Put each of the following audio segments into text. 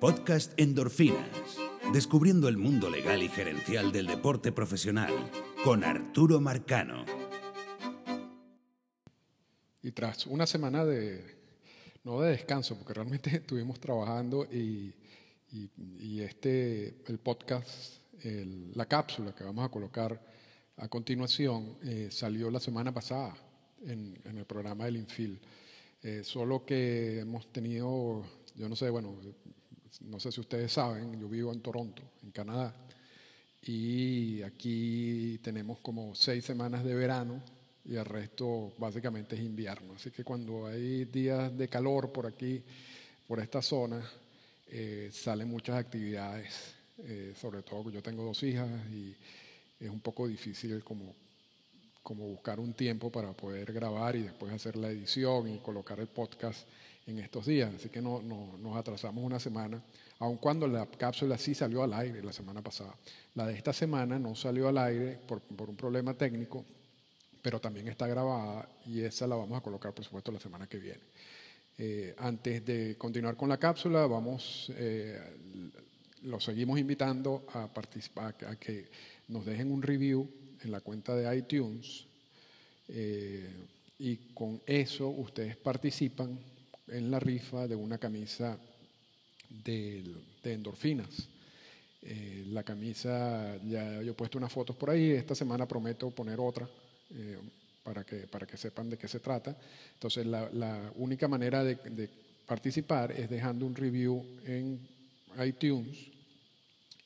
Podcast Endorfinas. Descubriendo el mundo legal y gerencial del deporte profesional con Arturo Marcano. Y tras una semana de, no de descanso, porque realmente estuvimos trabajando y, este, el podcast, la cápsula que vamos a colocar a continuación, eh, salió la semana pasada en, en el programa del Infil. Eh, solo que hemos tenido, yo no sé, bueno, no sé si ustedes saben, yo vivo en Toronto, en Canadá, y aquí tenemos como seis semanas de verano y el resto básicamente es invierno. Así que cuando hay días de calor por aquí, por esta zona, eh, salen muchas actividades, eh, sobre todo yo tengo dos hijas y es un poco difícil como como buscar un tiempo para poder grabar y después hacer la edición y colocar el podcast en estos días. Así que no, nos atrasamos una semana, aun cuando la cápsula sí salió al aire la semana pasada. La de esta semana no salió al aire por, un problema técnico, pero también está grabada y esa la vamos a colocar, por supuesto, la semana que viene. Eh, antes de continuar con la cápsula, vamos, eh, los seguimos invitando a participar, a que nos dejen un review en la cuenta de iTunes eh, y con eso ustedes participan en la rifa de una camisa de, endorfinas. Eh, la camisa, ya yo he puesto unas fotos por ahí, esta semana prometo poner otra eh, para, que, para que sepan de qué se trata. Entonces la, única manera de, de participar es dejando un review en iTunes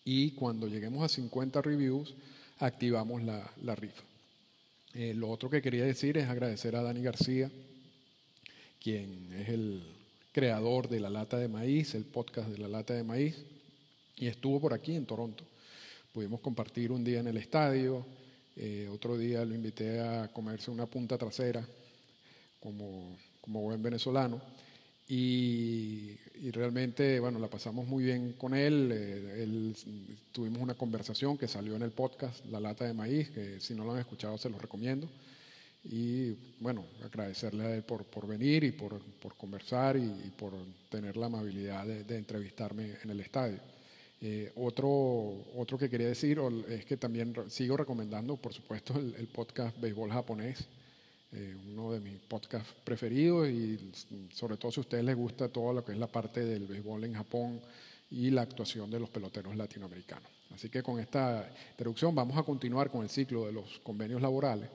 y cuando lleguemos a 50 reviews, activamos la, rifa. Eh, lo otro que quería decir es agradecer a Dani García, quien es el creador de La Lata de Maíz, el podcast de La Lata de Maíz, y estuvo por aquí en Toronto. Pudimos compartir un día en el estadio, eh, otro día lo invité a comerse una punta trasera como, como buen venezolano. Y, realmente, bueno, la pasamos muy bien con él. Eh, tuvimos una conversación que salió en el podcast La Lata de Maíz, que si no lo han escuchado se lo recomiendo. Y bueno, agradecerle a él por, por venir y por, por conversar y, por tener la amabilidad de, entrevistarme en el estadio. Eh, otro, otro que quería decir es que también sigo recomendando, por supuesto, el, el podcast Béisbol Japonés eh, uno de mis podcasts preferidos y sobre todo si a ustedes les gusta todo lo que es la parte del béisbol en Japón y la actuación de los peloteros latinoamericanos. Así que con esta introducción vamos a continuar con el ciclo de los convenios laborales.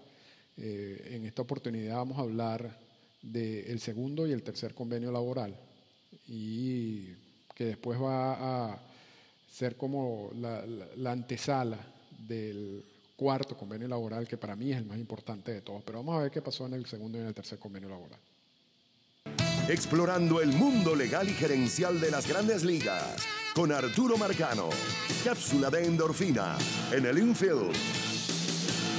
Eh, en esta oportunidad vamos a hablar del segundo y el tercer convenio laboral y que después va a ser como la antesala del cuarto convenio laboral, que para mí es el más importante de todos. Pero vamos a ver qué pasó en el segundo y en el tercer convenio laboral. Explorando el mundo legal y gerencial de las grandes ligas con Arturo Marcano. Cápsula de endorfina en el infield.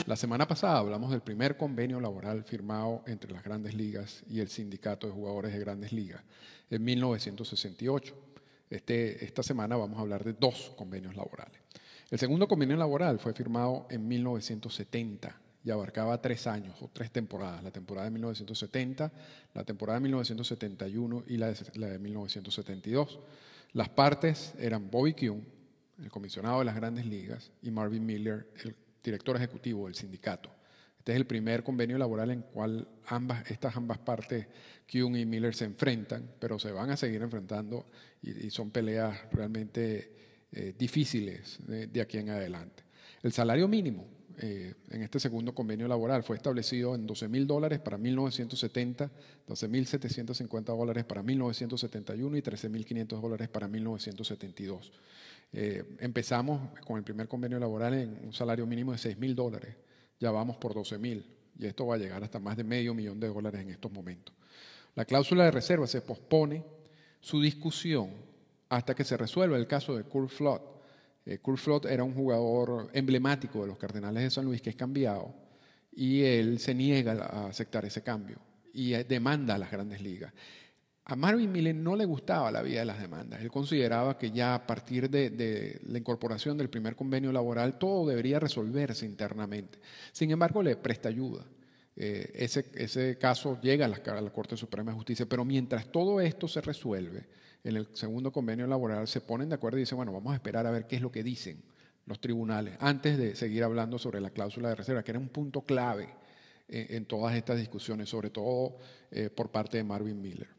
La semana pasada hablamos del primer convenio laboral firmado entre las grandes ligas y el sindicato de jugadores de grandes ligas en 1968. Este, esta semana vamos a hablar de dos convenios laborales. El segundo convenio laboral fue firmado en 1970 y abarcaba tres años o tres temporadas, la temporada de 1970, la temporada de 1971 y la de, 1972. Las partes eran Bobby Kuhn, el comisionado de las grandes ligas, y Marvin Miller, el director ejecutivo del sindicato. Este es el primer convenio laboral en cual ambas, estas ambas partes, Kuhn y Miller, se enfrentan, pero se van a seguir enfrentando y son peleas realmente eh, difíciles de, aquí en adelante. El salario mínimo eh, en este segundo convenio laboral fue establecido en 12 mil dólares para 1970, 12 mil 750 dólares para 1971 y 13 mil 500 dólares para 1972. Eh, empezamos con el primer convenio laboral en un salario mínimo de 6 mil dólares, ya vamos por 12 mil y esto va a llegar hasta más de medio millón de dólares en estos momentos. La cláusula de reserva se pospone su discusión hasta que se resuelva el caso de Kurt Flood. Eh, Kurt Flood era un jugador emblemático de los Cardenales de San Luis que es cambiado y él se niega a aceptar ese cambio y eh, demanda a las grandes ligas. A Marvin Miller no le gustaba la vida de las demandas. Él consideraba que ya a partir de, la incorporación del primer convenio laboral todo debería resolverse internamente. Sin embargo, le presta ayuda. Eh, ese, caso llega a la, a la, Corte Suprema de Justicia, pero mientras todo esto se resuelve, en el segundo convenio laboral se ponen de acuerdo y dicen, bueno, vamos a esperar a ver qué es lo que dicen los tribunales antes de seguir hablando sobre la cláusula de reserva, que era un punto clave en, todas estas discusiones, sobre todo eh, por parte de Marvin Miller.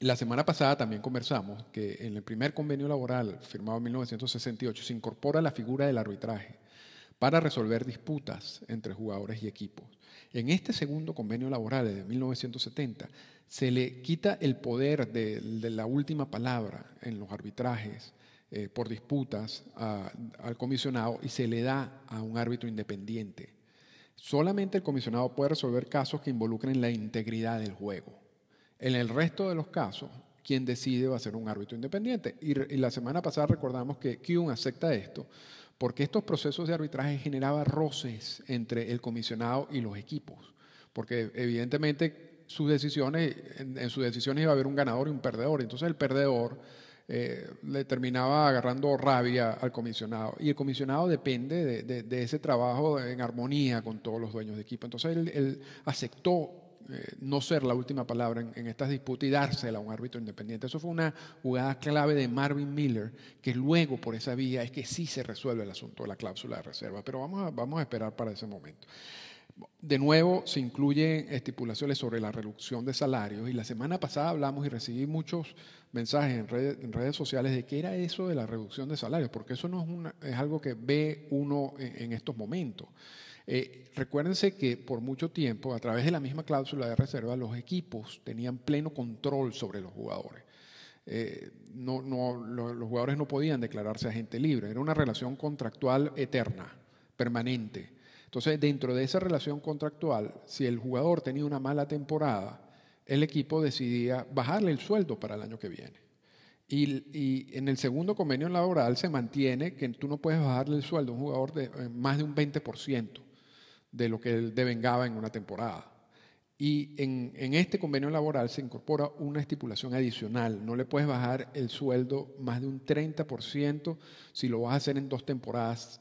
La semana pasada también conversamos que en el primer convenio laboral firmado en 1968 se incorpora la figura del arbitraje para resolver disputas entre jugadores y equipos. En este segundo convenio laboral de 1970 se le quita el poder de, la última palabra en los arbitrajes eh, por disputas al comisionado y se le da a un árbitro independiente. Solamente el comisionado puede resolver casos que involucren la integridad del juego. En el resto de los casos, quien decide va a ser un árbitro independiente. Y, la semana pasada recordamos que Kuhn acepta esto porque estos procesos de arbitraje generaban roces entre el comisionado y los equipos. Porque evidentemente sus decisiones, en, sus decisiones iba a haber un ganador y un perdedor. Entonces el perdedor eh, le terminaba agarrando rabia al comisionado. Y el comisionado depende de, ese trabajo en armonía con todos los dueños de equipo. Entonces él aceptó eh, no ser la última palabra en, estas disputas y dársela a un árbitro independiente. Eso fue una jugada clave de Marvin Miller, que luego por esa vía es que sí se resuelve el asunto de la cláusula de reserva, pero vamos a, esperar para ese momento. De nuevo, se incluyen estipulaciones sobre la reducción de salarios y la semana pasada hablamos y recibí muchos mensajes en redes, sociales de qué era eso de la reducción de salarios, porque eso no es, una, es algo que ve uno en estos momentos. Eh, recuérdense que por mucho tiempo, a través de la misma cláusula de reserva, los equipos tenían pleno control sobre los jugadores. Eh, los jugadores no podían declararse agente libre, era una relación contractual eterna, permanente. Entonces, dentro de esa relación contractual, si el jugador tenía una mala temporada, el equipo decidía bajarle el sueldo para el año que viene. Y, y, en el segundo convenio laboral se mantiene que tú no puedes bajarle el sueldo a un jugador de eh, más de un 20% de lo que él devengaba en una temporada. Y en, este convenio laboral se incorpora una estipulación adicional. No le puedes bajar el sueldo más de un 30% si lo vas a hacer en dos temporadas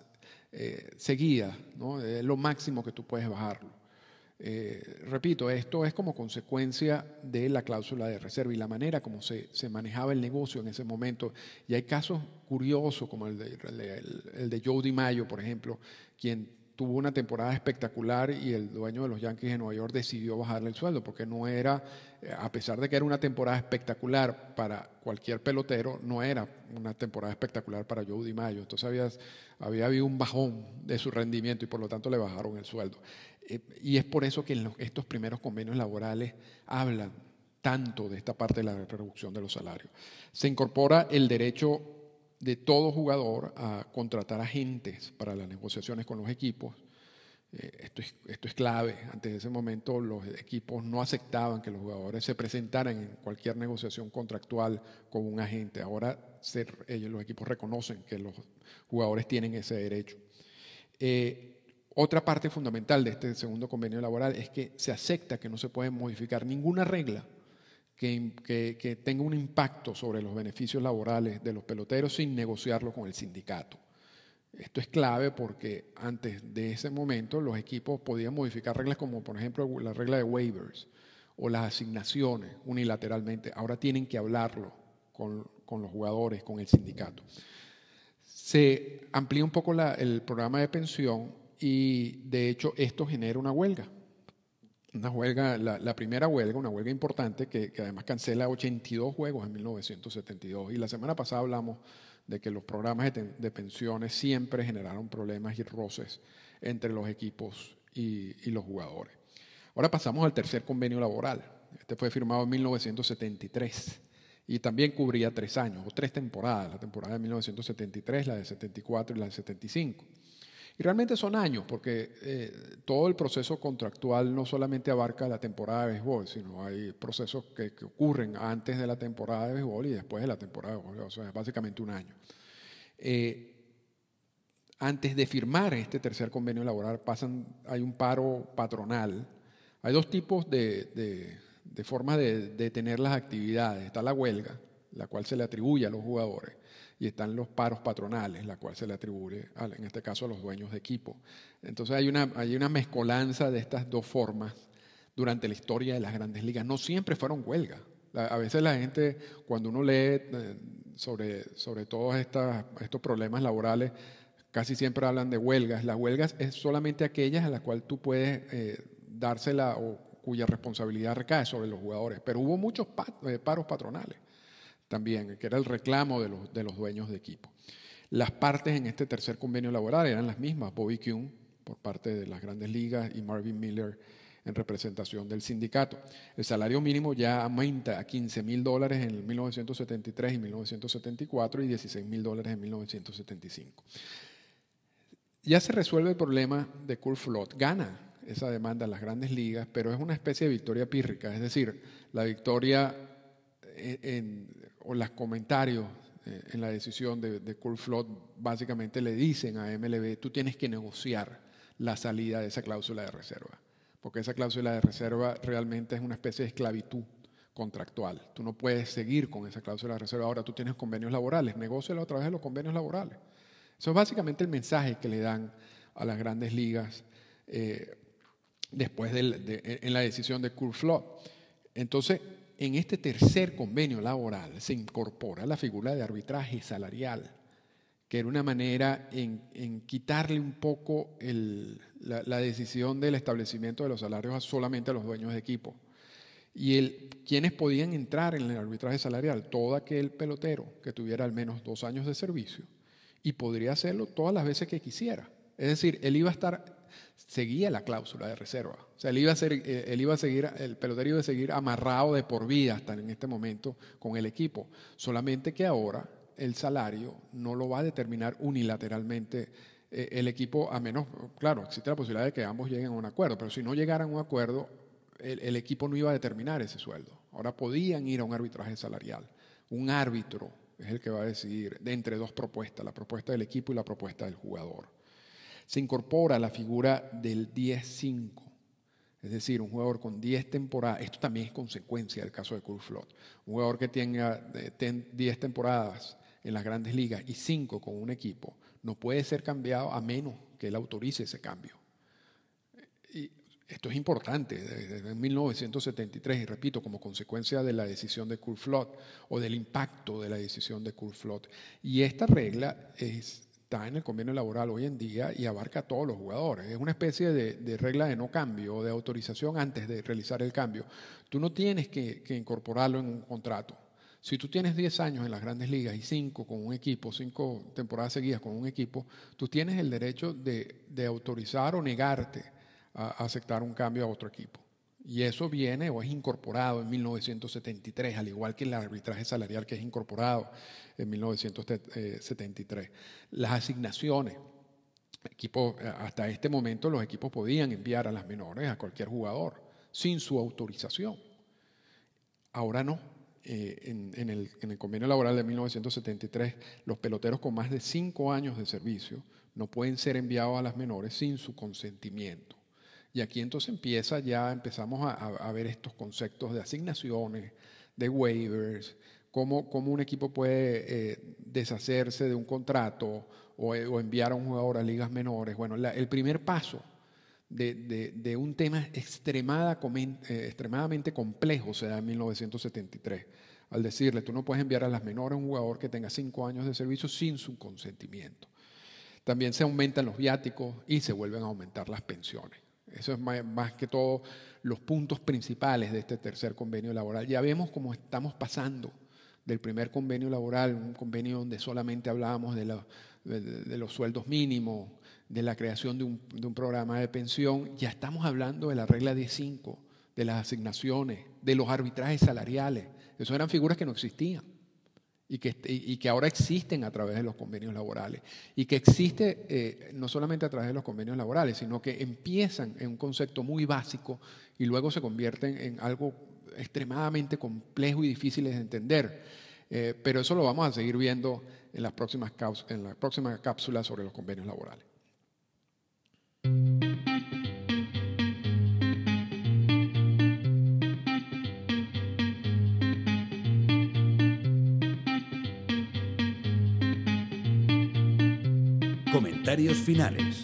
eh, seguidas. ¿no? Es lo máximo que tú puedes bajarlo. Eh, repito, esto es como consecuencia de la cláusula de reserva y la manera como se, se manejaba el negocio en ese momento. Y hay casos curiosos como el de, el, el de Joe DiMaggio, por ejemplo, quien tuvo una temporada espectacular y el dueño de los Yankees de Nueva York decidió bajarle el sueldo porque no era, eh, a pesar de que era una temporada espectacular para cualquier pelotero, no era una temporada espectacular para Joe DiMaggio. Entonces había, había habido un bajón de su rendimiento y por lo tanto le bajaron el sueldo. Eh, y es por eso que en estos primeros convenios laborales hablan tanto de esta parte de la reducción de los salarios. Se incorpora el derecho de todo jugador a contratar agentes para las negociaciones con los equipos. Eh, esto, es, esto es clave. Antes de ese momento los equipos no aceptaban que los jugadores se presentaran en cualquier negociación contractual con un agente. Ahora ellos, los equipos reconocen que los jugadores tienen ese derecho. Eh, otra parte fundamental de este segundo convenio laboral es que se acepta que no se puede modificar ninguna regla que, tenga un impacto sobre los beneficios laborales de los peloteros sin negociarlo con el sindicato. Esto es clave porque antes de ese momento los equipos podían modificar reglas como por ejemplo la regla de waivers o las asignaciones unilateralmente. Ahora tienen que hablarlo con, los jugadores, con el sindicato. Se amplía un poco el programa de pensión y de hecho esto genera una huelga una huelga, la, primera huelga, una huelga importante que, además cancela 82 juegos en 1972. Y la semana pasada hablamos de que los programas de, pensiones siempre generaron problemas y roces entre los equipos y, los jugadores. Ahora pasamos al tercer convenio laboral. Este fue firmado en 1973 y también cubría tres años o tres temporadas, la temporada de 1973, la de 74 y la de 75. Y realmente son años, porque eh, todo el proceso contractual no solamente abarca la temporada de béisbol, sino hay procesos que, ocurren antes de la temporada de béisbol y después de la temporada de béisbol, o sea, es básicamente un año. Eh, antes de firmar este tercer convenio laboral pasan, hay un paro patronal. Hay dos tipos de, de formas de detener las actividades. Está la huelga, la cual se le atribuye a los jugadores y están los paros patronales, la cual se le atribuye, en este caso, a los dueños de equipo. Entonces hay una, hay una mezcolanza de estas dos formas durante la historia de las grandes ligas. No siempre fueron huelgas. a veces la gente, cuando uno lee eh, sobre, sobre todos estos problemas laborales, casi siempre hablan de huelgas. Las huelgas es solamente aquellas a las cuales tú puedes eh, dársela o cuya responsabilidad recae sobre los jugadores. Pero hubo muchos eh, paros patronales también, que era el reclamo de los, de los dueños de equipo. Las partes en este tercer convenio laboral eran las mismas, Bobby Kuhn por parte de las grandes ligas y Marvin Miller en representación del sindicato. El salario mínimo ya aumenta a 15 mil dólares en 1973 y 1974 y 16 mil dólares en 1975. Ya se resuelve el problema de Kurt Flot. Gana esa demanda en las grandes ligas, pero es una especie de victoria pírrica, es decir, la victoria en, o los comentarios eh, en la decisión de, de Kurt Flot básicamente le dicen a MLB, tú tienes que negociar la salida de esa cláusula de reserva porque esa cláusula de reserva realmente es una especie de esclavitud contractual. Tú no puedes seguir con esa cláusula de reserva. Ahora tú tienes convenios laborales, negócialo a través de los convenios laborales. Eso es básicamente el mensaje que le dan a las grandes ligas eh, después de, en la decisión de Kurt Entonces, en este tercer convenio laboral se incorpora la figura de arbitraje salarial que era una manera en, quitarle un poco la, decisión del establecimiento de los salarios solamente a los dueños de equipo. Y el, quienes podían entrar en el arbitraje salarial, todo aquel pelotero que tuviera al menos dos años de servicio y podría hacerlo todas las veces que quisiera. Es decir, él iba a estar, seguía la cláusula de reserva. O sea, él iba a, ser, eh, él iba a seguir, el pelotero iba a seguir amarrado de por vida hasta en este momento con el equipo. Solamente que ahora el salario no lo va a determinar unilateralmente eh, el equipo, a menos, claro, existe la posibilidad de que ambos lleguen a un acuerdo, pero si no llegaran a un acuerdo, el, equipo no iba a determinar ese sueldo. Ahora podían ir a un arbitraje salarial. Un árbitro es el que va a decidir de entre dos propuestas, la propuesta del equipo y la propuesta del jugador. Se incorpora la figura del 10-5, es decir, un jugador con 10 temporadas, esto también es consecuencia del caso de Kurt Flot, un jugador que tenga 10 eh, temporadas en las grandes ligas y cinco con un equipo, no puede ser cambiado a menos que él autorice ese cambio. Y esto es importante, desde 1973, y repito, como consecuencia de la decisión de Kurt o del impacto de la decisión de Kurt Y esta regla está en el convenio laboral hoy en día y abarca a todos los jugadores. Es una especie de, regla de no cambio o de autorización antes de realizar el cambio. Tú no tienes que incorporarlo en un contrato. Si tú tienes 10 años en las grandes ligas y 5 con un equipo, 5 temporadas seguidas con un equipo, tú tienes el derecho de, autorizar o negarte a, aceptar un cambio a otro equipo. Y eso viene o es incorporado en 1973, al igual que el arbitraje salarial que es incorporado en 1973. Las asignaciones. hasta este momento los equipos podían enviar a las menores a cualquier jugador sin su autorización. Ahora no. Eh, en, el, convenio laboral de 1973, los peloteros con más de cinco años de servicio no pueden ser enviados a las menores sin su consentimiento. Y aquí entonces empieza ya, empezamos a, ver estos conceptos de asignaciones, de waivers, cómo, un equipo puede eh, deshacerse de un contrato o, enviar a un jugador a ligas menores. Bueno, el primer paso de, un tema eh, extremadamente complejo se da en 1973, al decirle, tú no puedes enviar a las menores a un jugador que tenga cinco años de servicio sin su consentimiento. También se aumentan los viáticos y se vuelven a aumentar las pensiones. Eso es más, que todo los puntos principales de este tercer convenio laboral. Ya vemos cómo estamos pasando del primer convenio laboral, un convenio donde solamente hablábamos de, de los sueldos mínimos, de la creación de un, programa de pensión, ya estamos hablando de la regla de 5, de las asignaciones, de los arbitrajes salariales. Eso eran figuras que no existían y que, y que ahora existen a través de los convenios laborales. Y que existe eh, no solamente a través de los convenios laborales, sino que empiezan en un concepto muy básico y luego se convierten en algo extremadamente complejo y difícil de entender. Eh, pero eso lo vamos a seguir viendo en las próximas, en las próximas cápsulas sobre los convenios laborales. Comentarios finales.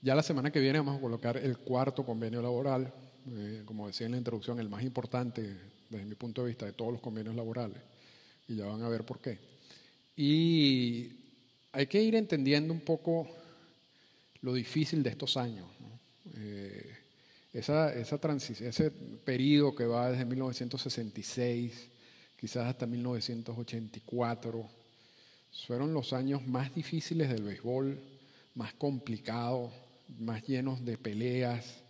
Ya la semana que viene vamos a colocar el cuarto convenio laboral eh, como decía en la introducción, el más importante desde mi punto de vista de todos los convenios laborales, y ya van a ver por qué. Y hay que ir entendiendo un poco lo difícil de estos años. Eh, esa, ese periodo que va desde 1966, quizás hasta 1984, fueron los años más difíciles del béisbol, más complicados, más llenos de peleas,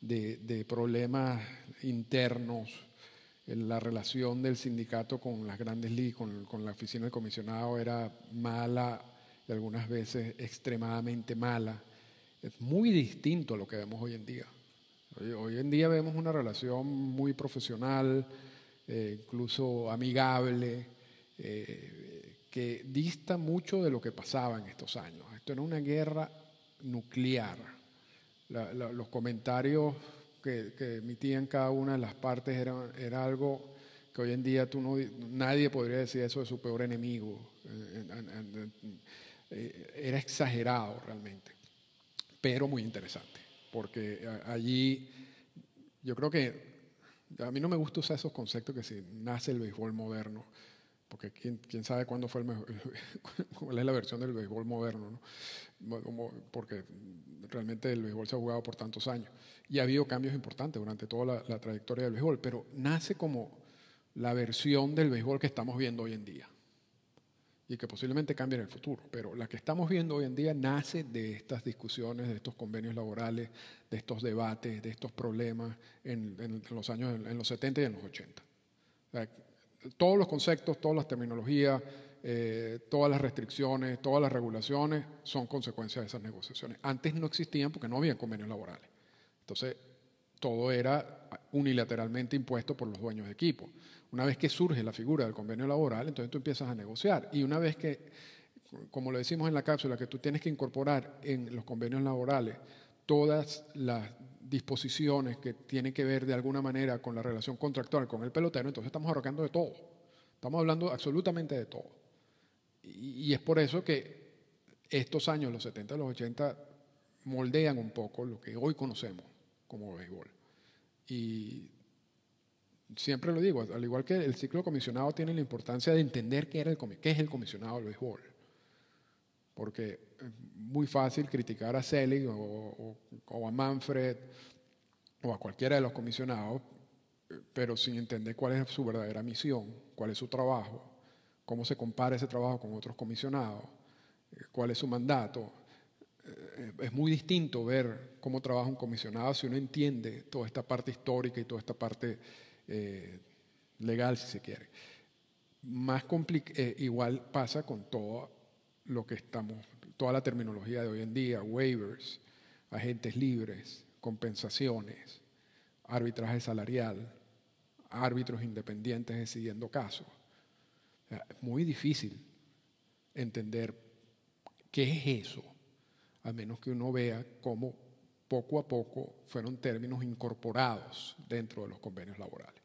de, problemas internos, la relación del sindicato con las grandes ligas, con, la oficina del comisionado era mala y algunas veces extremadamente mala. Es muy distinto a lo que vemos hoy en día. Hoy, en día vemos una relación muy profesional, eh, incluso amigable, eh, dista mucho de lo que pasaba en estos años. Esto era una guerra nuclear. los comentarios que, emitían cada una de las partes era, era algo que hoy en día tú no, nadie podría decir eso de su peor enemigo. Eh, era exagerado realmente, pero muy interesante, porque allí yo creo que a mí no me gusta usar esos conceptos que si nace el béisbol moderno porque quién, quién sabe cuándo fue el mejor, cuál es la versión del béisbol moderno, ¿no? porque realmente el béisbol se ha jugado por tantos años y ha habido cambios importantes durante toda la, trayectoria del béisbol, pero nace como la versión del béisbol que estamos viendo hoy en día y que posiblemente cambie en el futuro, pero la que estamos viendo hoy en día nace de estas discusiones, de estos convenios laborales, de estos debates, de estos problemas en, en los años, en los 70 y en los 80 todos los conceptos, todas las terminologías, eh, todas las restricciones, todas las regulaciones son consecuencias de esas negociaciones. Antes no existían porque no había convenios laborales. Entonces, todo era unilateralmente impuesto por los dueños de equipo. Una vez que surge la figura del convenio laboral, entonces tú empiezas a negociar. Y una vez que, como lo decimos en la cápsula, que tú tienes que incorporar en los convenios laborales todas las disposiciones que tienen que ver de alguna manera con la relación contractual con el pelotero, entonces estamos hablando de todo. Estamos hablando absolutamente de todo. Y, es por eso que estos años, los 70 los 80, moldean un poco lo que hoy conocemos como béisbol. Y siempre lo digo, al igual que el ciclo comisionado tiene la importancia de entender qué, qué es el comisionado del béisbol porque es muy fácil criticar a Selig o, a Manfred o a cualquiera de los comisionados, pero sin entender cuál es su verdadera misión, cuál es su trabajo, cómo se compara ese trabajo con otros comisionados, eh, cuál es su mandato. Eh, es muy distinto ver cómo trabaja un comisionado si uno entiende toda esta parte histórica y toda esta parte eh, legal, si se quiere. Más igual pasa con todo lo que estamos, toda la terminología de hoy en día, waivers, agentes libres, compensaciones, arbitraje salarial, árbitros independientes decidiendo casos. es muy difícil entender qué es eso, a menos que uno vea cómo poco a poco fueron términos incorporados dentro de los convenios laborales.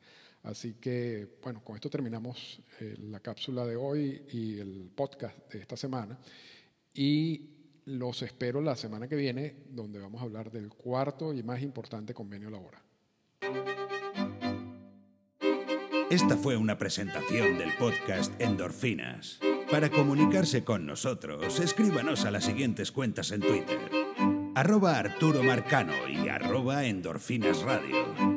Así que, bueno, con esto terminamos eh, la cápsula de hoy y el podcast de esta semana. Y los espero la semana que viene, donde vamos a hablar del cuarto y más importante convenio laboral. Esta fue una presentación del podcast Endorfinas. Para comunicarse con nosotros, escríbanos a las siguientes cuentas en Twitter. Arroba Arturo Marcano y arroba Endorfinas Radio.